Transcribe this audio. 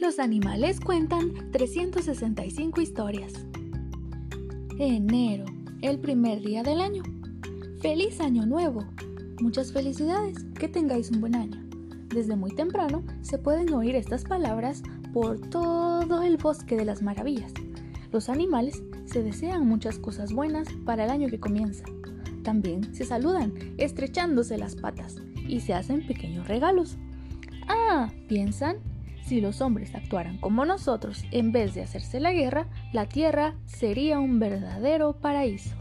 los animales cuentan 365 historias. Enero, el primer día del año. ¡Feliz año nuevo! Muchas felicidades, que tengáis un buen año. Desde muy temprano se pueden oír estas palabras por todo el bosque de las maravillas. Los animales se desean muchas cosas buenas para el año que comienza. También se saludan estrechándose las patas y se hacen pequeños regalos. Ah, piensan, si los hombres actuaran como nosotros en vez de hacerse la guerra, la tierra sería un verdadero paraíso.